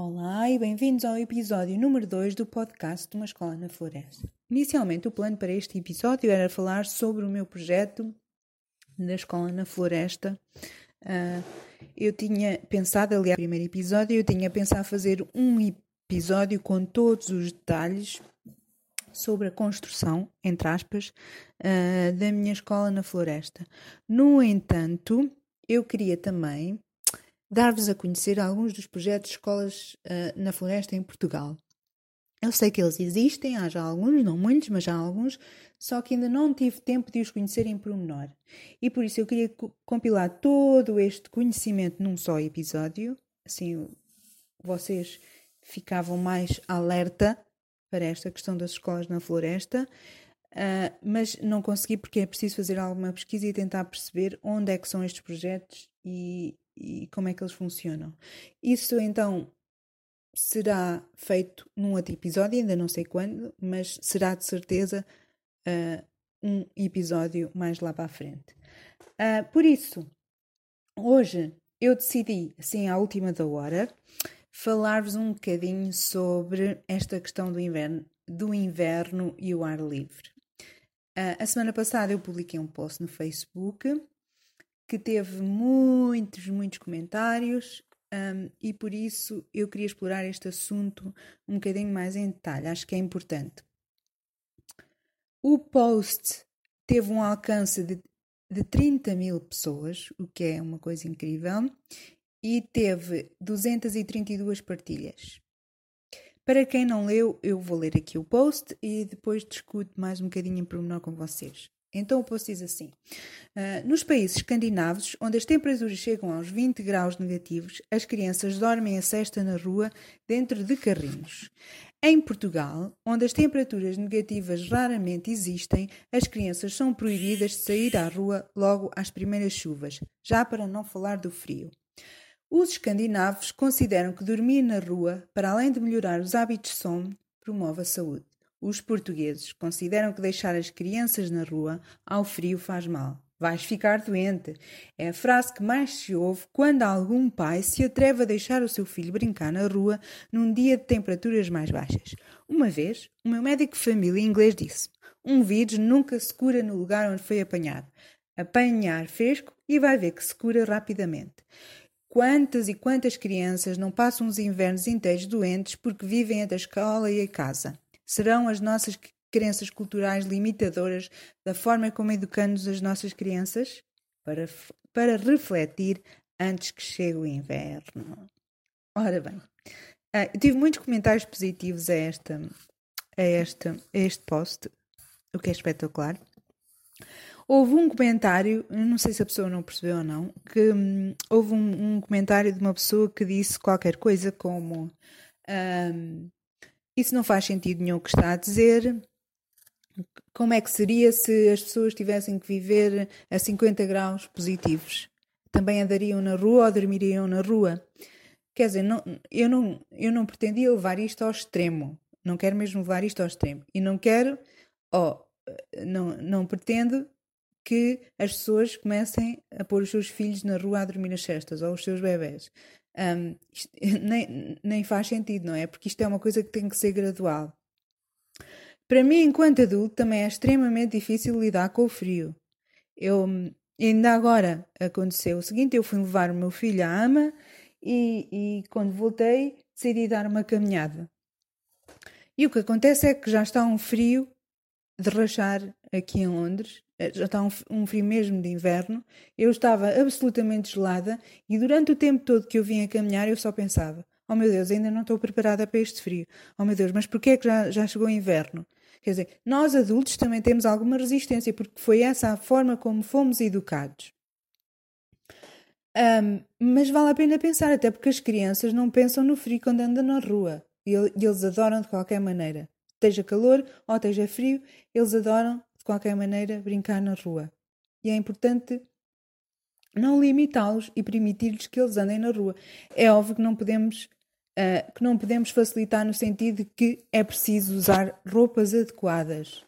Olá e bem-vindos ao episódio número 2 do podcast de uma escola na floresta. Inicialmente, o plano para este episódio era falar sobre o meu projeto da escola na floresta. Uh, eu tinha pensado, aliás, no primeiro episódio, eu tinha pensado fazer um episódio com todos os detalhes sobre a construção, entre aspas, uh, da minha escola na floresta. No entanto, eu queria também dar-vos a conhecer alguns dos projetos de escolas uh, na floresta em Portugal. Eu sei que eles existem, há já alguns, não muitos, mas já alguns, só que ainda não tive tempo de os conhecer em pormenor. E por isso eu queria compilar todo este conhecimento num só episódio, assim vocês ficavam mais alerta para esta questão das escolas na floresta, uh, mas não consegui porque é preciso fazer alguma pesquisa e tentar perceber onde é que são estes projetos e, e como é que eles funcionam. Isso então será feito num outro episódio, ainda não sei quando, mas será de certeza uh, um episódio mais lá para a frente. Uh, por isso, hoje eu decidi, assim à última da hora, falar-vos um bocadinho sobre esta questão do inverno, do inverno e o ar livre. Uh, a semana passada eu publiquei um post no Facebook que teve muitos, muitos comentários um, e por isso eu queria explorar este assunto um bocadinho mais em detalhe. Acho que é importante. O post teve um alcance de, de 30 mil pessoas, o que é uma coisa incrível, e teve 232 partilhas. Para quem não leu, eu vou ler aqui o post e depois discuto mais um bocadinho em pormenor com vocês. Então o post diz assim: uh, Nos países escandinavos, onde as temperaturas chegam aos 20 graus negativos, as crianças dormem a cesta na rua dentro de carrinhos. Em Portugal, onde as temperaturas negativas raramente existem, as crianças são proibidas de sair à rua logo às primeiras chuvas, já para não falar do frio. Os escandinavos consideram que dormir na rua, para além de melhorar os hábitos de sono, promove a saúde. Os portugueses consideram que deixar as crianças na rua ao frio faz mal. Vais ficar doente. É a frase que mais se ouve quando algum pai se atreve a deixar o seu filho brincar na rua num dia de temperaturas mais baixas. Uma vez, o meu médico de família inglês disse: Um vírus nunca se cura no lugar onde foi apanhado. Apanhar fresco e vai ver que se cura rapidamente. Quantas e quantas crianças não passam os invernos inteiros doentes porque vivem a da escola e a casa? Serão as nossas crenças culturais limitadoras da forma como educamos as nossas crianças? Para, para refletir antes que chegue o inverno. Ora bem, uh, eu tive muitos comentários positivos a, esta, a, esta, a este post, o que é espetacular. Houve um comentário, não sei se a pessoa não percebeu ou não, que hum, houve um, um, comentário de uma pessoa que disse qualquer coisa como um, isso não faz sentido nenhum o que está a dizer. Como é que seria se as pessoas tivessem que viver a 50 graus positivos? Também andariam na rua ou dormiriam na rua? Quer dizer, não, eu, não, eu não pretendia levar isto ao extremo. Não quero mesmo levar isto ao extremo. E não quero, oh, não, não pretendo que as pessoas comecem a pôr os seus filhos na rua a dormir nas cestas ou os seus bebés. Um, isto, nem, nem faz sentido, não é? Porque isto é uma coisa que tem que ser gradual. Para mim, enquanto adulto, também é extremamente difícil lidar com o frio. Eu, ainda agora aconteceu o seguinte: eu fui levar o meu filho à ama e, e quando voltei decidi dar uma caminhada. E o que acontece é que já está um frio de rachar aqui em Londres eh, já está um, um, frio mesmo de inverno, eu estava absolutamente gelada e durante o tempo todo que eu vim a caminhar eu só pensava: oh meu Deus, ainda não estou preparada para este frio. Oh meu Deus, mas porquê é que já, já chegou o inverno? Quer dizer, nós adultos também temos alguma resistência porque foi essa a forma como fomos educados. Um, mas vale a pena pensar, até porque as crianças não pensam no frio quando andam na rua e eles adoram de qualquer maneira. Esteja calor ou esteja frio, eles adoram qualquer maneira, brincar na rua. E é importante não limitá-los e permitir-lhes que eles andem na rua. É óbvio que não podemos uh, que não podemos facilitar no sentido de que é preciso usar roupas adequadas.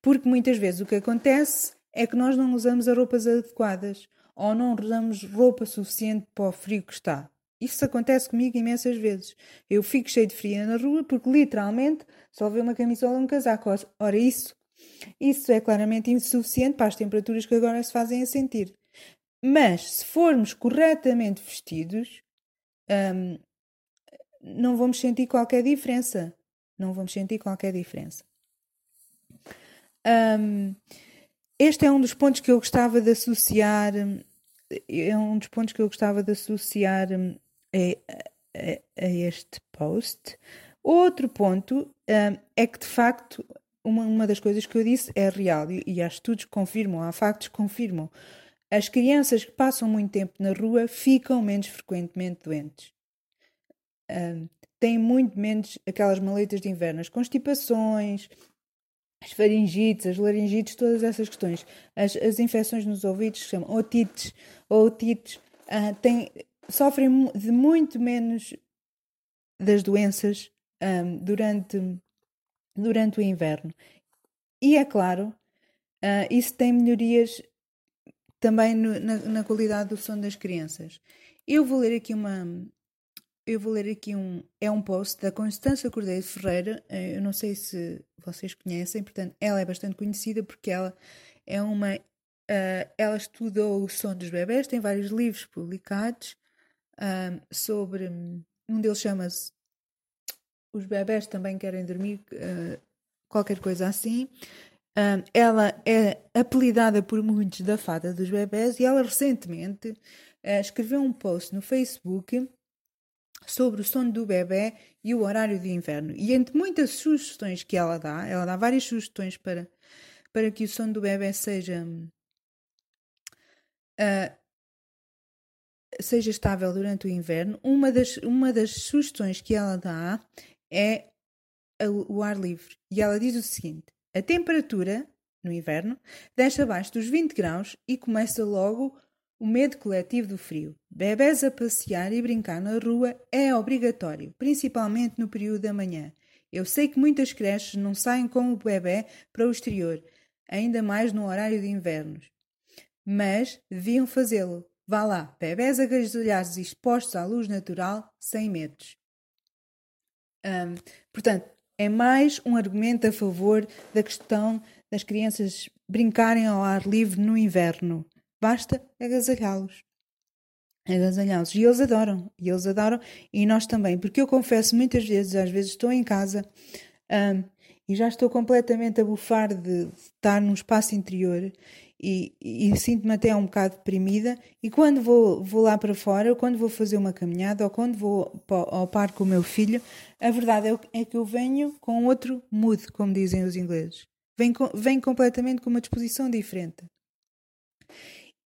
Porque muitas vezes o que acontece é que nós não usamos as roupas adequadas ou não usamos roupa suficiente para o frio que está. Isso acontece comigo imensas vezes. Eu fico cheio de frio na rua porque literalmente só vê uma camisola e um casaco. Ora, isso, isso é claramente insuficiente para as temperaturas que agora se fazem a sentir. Mas se formos corretamente vestidos, hum, não vamos sentir qualquer diferença. Não vamos sentir qualquer diferença. Um, este é um dos pontos que eu gostava de associar. É um dos pontos que eu gostava de associar hum, a, a, a este post. Outro ponto é que, de facto, uma, uma das coisas que eu disse é real e, e há estudos que confirmam, há factos que confirmam. As crianças que passam muito tempo na rua ficam menos frequentemente doentes. Um, têm muito menos aquelas maletas de inverno, as constipações, as faringites, as laringites, todas essas questões. As, as infecções nos ouvidos, que chamam otites, otites, uh, têm, sofrem de muito menos das doenças um, durante, durante o inverno. E é claro, uh, isso tem melhorias também no, na, na, qualidade do sono das crianças. Eu vou ler aqui uma. Eu vou ler aqui um. É um post da Constância Cordeiro Ferreira. Eh, eu não sei se vocês conhecem, portanto, ela é bastante conhecida porque ela é uma. Uh, ela estudou o sono dos bebés, tem vários livros publicados um, sobre. Um deles chama-se Os Bebés Também Querem Dormir, uh, qualquer coisa assim. Um, ela é apelidada por muitos da fada dos bebés e ela recentemente uh, escreveu um post no Facebook sobre o sono do bebê e o horário de inverno. E entre muitas sugestões que ela dá, ela dá várias sugestões para, para que o sono do bebê seja uh, seja estável durante o inverno, uma das, uma das sugestões que ela dá é o ar livre. E ela diz o seguinte: a temperatura no inverno desce abaixo dos 20 graus e começa logo o medo coletivo do frio. Bebés a passear e brincar na rua é obrigatório, principalmente no período da manhã. Eu sei que muitas creches não saem com o bebê para o exterior, ainda mais no horário de invernos. Mas deviam fazê-lo, Vá lá, bebés agasalhados expostos à luz natural, sem medos. Um, portanto, é mais um argumento a favor da questão das crianças brincarem ao ar livre no inverno. Basta agasalhá-los. Agasalhá-los. E eles adoram. E eles adoram. E nós também. Porque eu confesso muitas vezes, às vezes estou em casa um, e já estou completamente a bufar de estar num espaço interior e, e sinto-me até um bocado deprimida. E quando vou, vou lá para fora, ou quando vou fazer uma caminhada, ou quando vou ao parque com o meu filho, a verdade é, é que eu venho com outro mood, como dizem os ingleses. Venho, venho completamente com uma disposição diferente.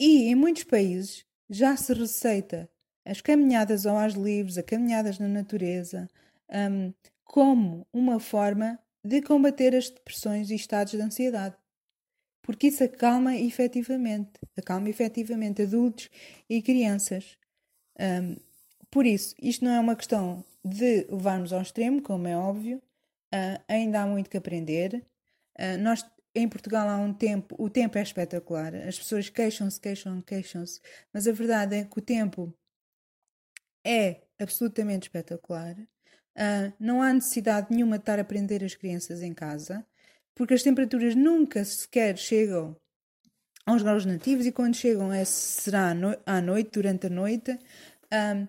E em muitos países já se receita as caminhadas ao ar livre, as caminhadas na natureza, um, como uma forma de combater as depressões e estados de ansiedade porque isso acalma efetivamente, acalma efetivamente adultos e crianças. Um, por isso, isto não é uma questão de levarmos ao extremo, como é óbvio, uh, ainda há muito que aprender. Uh, nós, em Portugal, há um tempo, o tempo é espetacular, as pessoas queixam-se, queixam, queixam-se, mas a verdade é que o tempo é absolutamente espetacular. Uh, não há necessidade nenhuma de estar a aprender as crianças em casa porque as temperaturas nunca sequer chegam aos graus nativos e quando chegam é, será à noite, durante a noite. Um,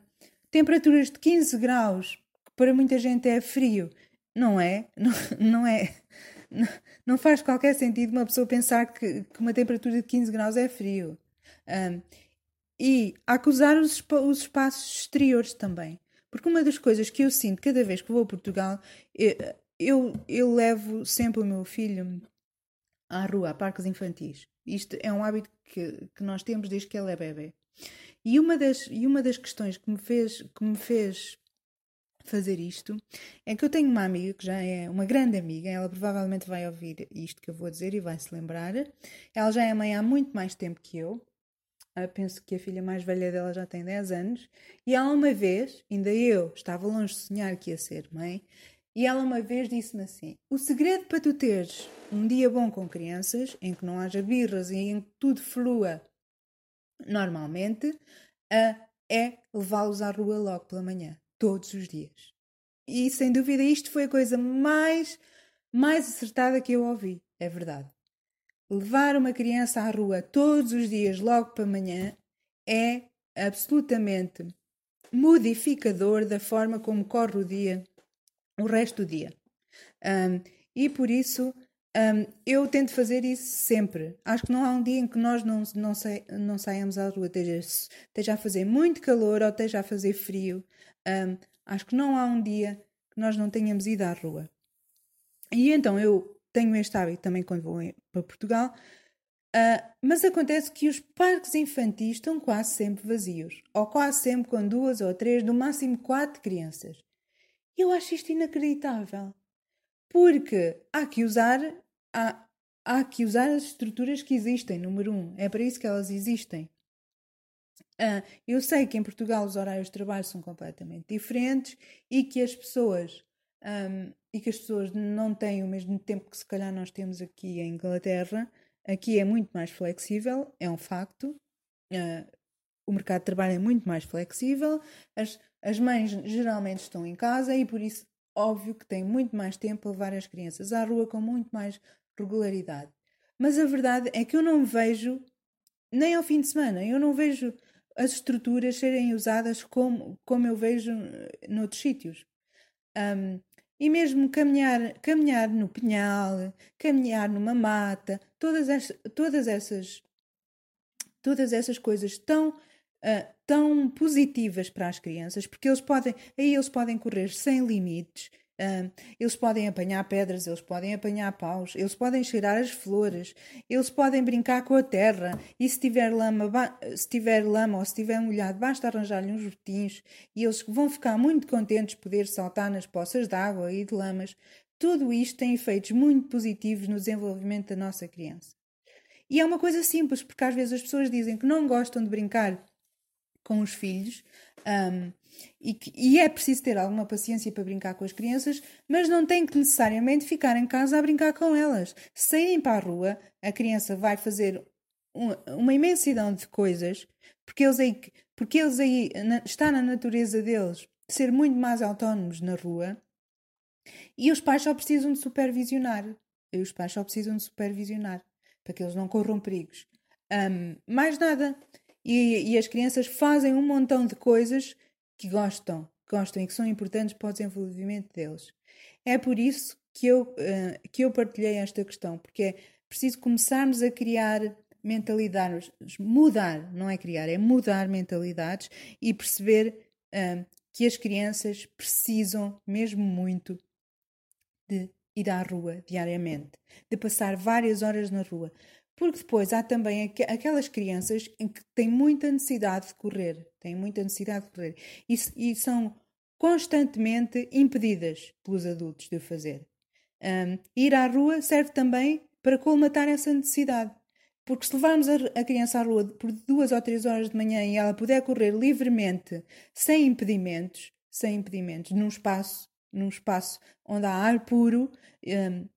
temperaturas de 15 graus, que para muita gente é frio, não é? Não, não é? Não, faz qualquer sentido uma pessoa pensar que, que uma temperatura de 15 graus é frio. Um, e acusar os, os espaços exteriores também. Porque uma das coisas que eu sinto cada vez que vou a Portugal, é, eu, eu levo sempre o meu filho à rua, a parques infantis. Isto é um hábito que, que nós temos desde que ele é bebê. E uma das, e uma das questões que me, fez, que me fez fazer isto é que eu tenho uma amiga que já é uma grande amiga, ela provavelmente vai ouvir isto que eu vou dizer e vai se lembrar. Ela já é mãe há muito mais tempo que eu. Eu ah, penso que a filha mais velha dela já tem 10 anos. E há uma vez, ainda eu estava longe de sonhar que ia ser mãe, e ela uma vez disse-me assim: O segredo para tu teres um dia bom com crianças, em que não haja birras e em que tudo flua normalmente, uh, é levá-los à rua logo pela manhã, todos os dias. E sem dúvida isto foi a coisa mais, mais acertada que eu ouvi, é verdade. Levar uma criança à rua todos os dias, logo para manhã, é absolutamente modificador da forma como corre o dia, o resto do dia. Um, e por isso um, eu tento fazer isso sempre. Acho que não há um dia em que nós não, não, sa não à rua, esteja, esteja a fazer muito calor ou esteja a fazer frio. Um, acho que não há um dia que nós não tenhamos ido à rua. E então eu tenho este hábito também quando vou para Portugal, uh, mas acontece que os parques infantis estão quase sempre vazios, ou quase sempre com duas ou três, no máximo quatro crianças. Eu acho isto inacreditável, porque há que usar, há, há que usar as estruturas que existem, número um, é para isso que elas existem. Uh, eu sei que em Portugal os horários de trabalho são completamente diferentes e que as pessoas um, e que as pessoas não têm o mesmo tempo que se calhar nós temos aqui em Inglaterra. Aqui é muito mais flexível, é um facto. Uh, o mercado de trabalho é muito mais flexível, as, as mães geralmente estão em casa e por isso, óbvio que têm muito mais tempo a levar as crianças à rua com muito mais regularidade. Mas a verdade é que eu não vejo, nem ao fim de semana, eu não vejo as estruturas serem usadas como, como eu vejo noutros sítios. Um, e mesmo caminhar, caminhar no pinhal, caminhar numa mata, todas, as, todas essas todas essas coisas tão uh, tão positivas para as crianças, porque eles podem aí eles podem correr sem limites, Uh, eles podem apanhar pedras, eles podem apanhar paus, eles podem cheirar as flores, eles podem brincar com a terra. E se tiver lama, se tiver lama ou se tiver molhado, basta arranjar-lhe uns botinhos e eles vão ficar muito contentes de poder saltar nas poças de água e de lamas. Tudo isto tem efeitos muito positivos no desenvolvimento da nossa criança. E é uma coisa simples, porque às vezes as pessoas dizem que não gostam de brincar com os filhos. Um, e, que, e, é preciso ter alguma paciência para brincar com as crianças, mas não tem que necessariamente ficar em casa a brincar com elas. Saírem para a rua, a criança vai fazer uma, uma imensidão de coisas, porque eles aí, porque eles aí na, está na natureza deles ser muito mais autónomos na rua, e os pais só precisam de supervisionar. E os pais só precisam de supervisionar para que eles não corram perigos. Um, mais nada. E, e as crianças fazem um montão de coisas que gostam, gostam e que são importantes para o desenvolvimento deles. É por isso que eu, uh, que eu partilhei esta questão, porque é preciso começarmos a criar mentalidades, mudar, não é criar, é mudar mentalidades e perceber uh, que as crianças precisam mesmo muito de ir à rua diariamente, de passar várias horas na rua, porque depois há também aquelas crianças em que têm muita necessidade de correr, têm muita necessidade de correr e, e são constantemente impedidas pelos adultos de o fazer. Um, ir à rua serve também para colmatar essa necessidade. Porque se levarmos a, a criança à rua por duas ou três horas de manhã e ela puder correr livremente, sem impedimentos, sem impedimentos, num espaço, num espaço onde há ar puro, um,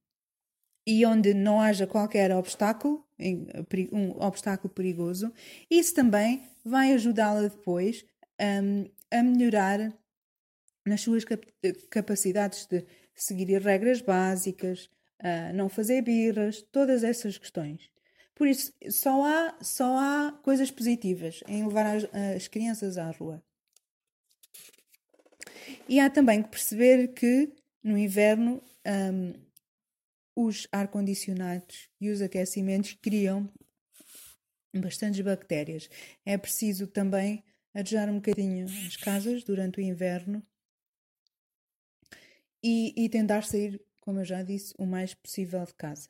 e onde não haja qualquer obstáculo, um obstáculo perigoso, isso também vai ajudá-la depois um, a melhorar nas suas capacidades de seguir regras básicas, uh, não fazer birras, todas essas questões. Por isso, só há, só há coisas positivas em levar as, as crianças à rua. E há também que perceber que no inverno um, os ar-condicionados e os aquecimentos criam bastantes bactérias. É preciso também adejar um bocadinho as casas durante o inverno e, e, tentar sair, como eu já disse, o mais possível de casa.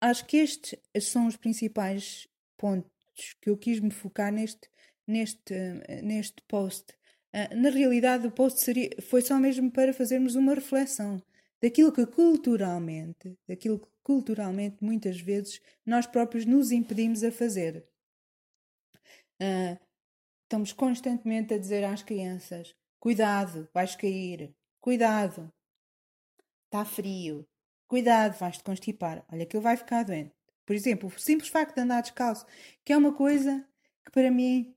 Acho que estes são os principais pontos que eu quis me focar neste, neste, neste post. Ah, na realidade, o post seria, foi só mesmo para fazermos uma reflexão daquilo que culturalmente, daquilo que culturalmente muitas vezes nós próprios nos impedimos a fazer. Uh, estamos constantemente a dizer às crianças: cuidado, vais cair, cuidado, está frio, cuidado, vais-te constipar, olha que ele vai ficar doente. Por exemplo, o simples facto de andar descalço, que é uma coisa que para mim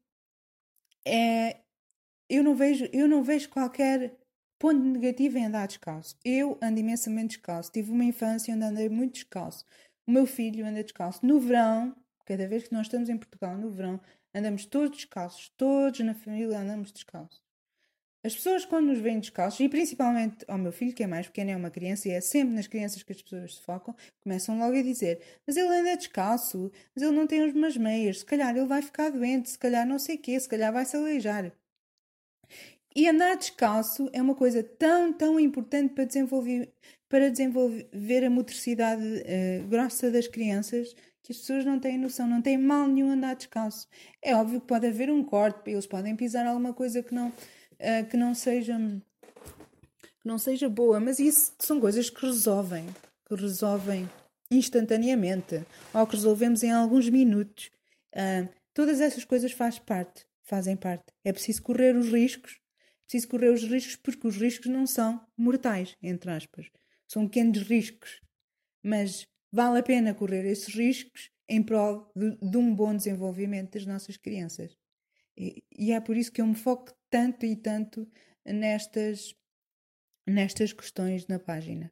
é, eu não vejo, eu não vejo qualquer ponto negativo em andar descalço. Eu ando imensamente descalço. Tive uma infância onde andei muito descalço. O meu filho anda descalço. No verão, cada vez que nós estamos em Portugal, no verão, andamos todos descalços. Todos na família andamos descalços. As pessoas, quando nos veem descalços, e principalmente ao meu filho, que é mais pequeno, é uma criança, e é sempre nas crianças que as pessoas se focam, começam logo a dizer: Mas ele anda descalço, mas ele não tem umas meias, se calhar ele vai ficar doente, se calhar não sei o quê, se calhar vai se aleijar. E andar descalço é uma coisa tão, tão importante para desenvolver, para desenvolver a motricidade uh, grossa das crianças que as pessoas não têm noção, não têm mal nenhum andar descalço. É óbvio que pode haver um corte, eles podem pisar alguma coisa que não, uh, que não seja que não seja boa, mas isso são coisas que resolvem, que resolvem instantaneamente, ou que resolvemos em alguns minutos. Uh, todas essas coisas faz parte, fazem parte. É preciso correr os riscos preciso correr os riscos porque os riscos não são mortais, entre aspas. São pequenos riscos. Mas vale a pena correr esses riscos em prol de, de um bom desenvolvimento das nossas crianças. E, e, é por isso que eu me foco tanto e tanto nestas, nestas questões na página.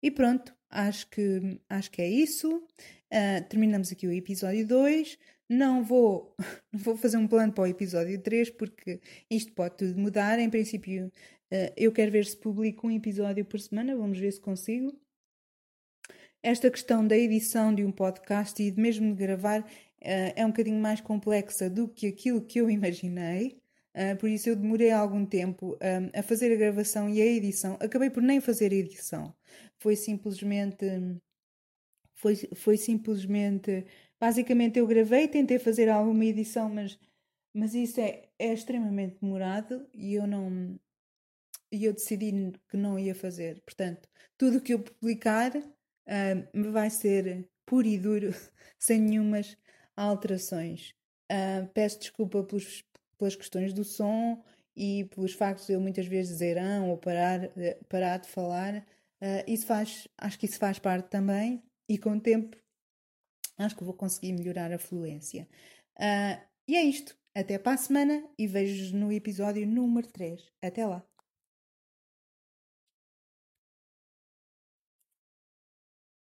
E pronto, acho que, acho que é isso. Uh, terminamos aqui o episódio 2. Não vou, não vou fazer um plano para o episódio 3 porque isto pode tudo mudar. Em princípio, uh, eu quero ver se publico um episódio por semana, vamos ver se consigo. Esta questão da edição de um podcast e mesmo de gravar uh, é um bocadinho mais complexa do que aquilo que eu imaginei. Uh, por isso eu demorei algum tempo um, a fazer a gravação e a edição. Acabei por nem fazer a edição. Foi simplesmente. Foi, foi simplesmente Basicamente eu gravei, tentei fazer alguma edição, mas, mas isso é, é extremamente demorado e eu não e eu decidi que não ia fazer. Portanto, tudo o que eu publicar uh, vai ser puro e duro, sem nenhumas alterações. Uh, peço desculpa pelos, pelas questões do som e pelos factos de eu muitas vezes dizer ah, ou parar, eh, parar de falar. Uh, isso faz, acho que isso faz parte também e com o tempo acho que vou conseguir melhorar a fluência. Uh, e é isto. Até para a semana e vejo-vos no episódio número 3. Até lá!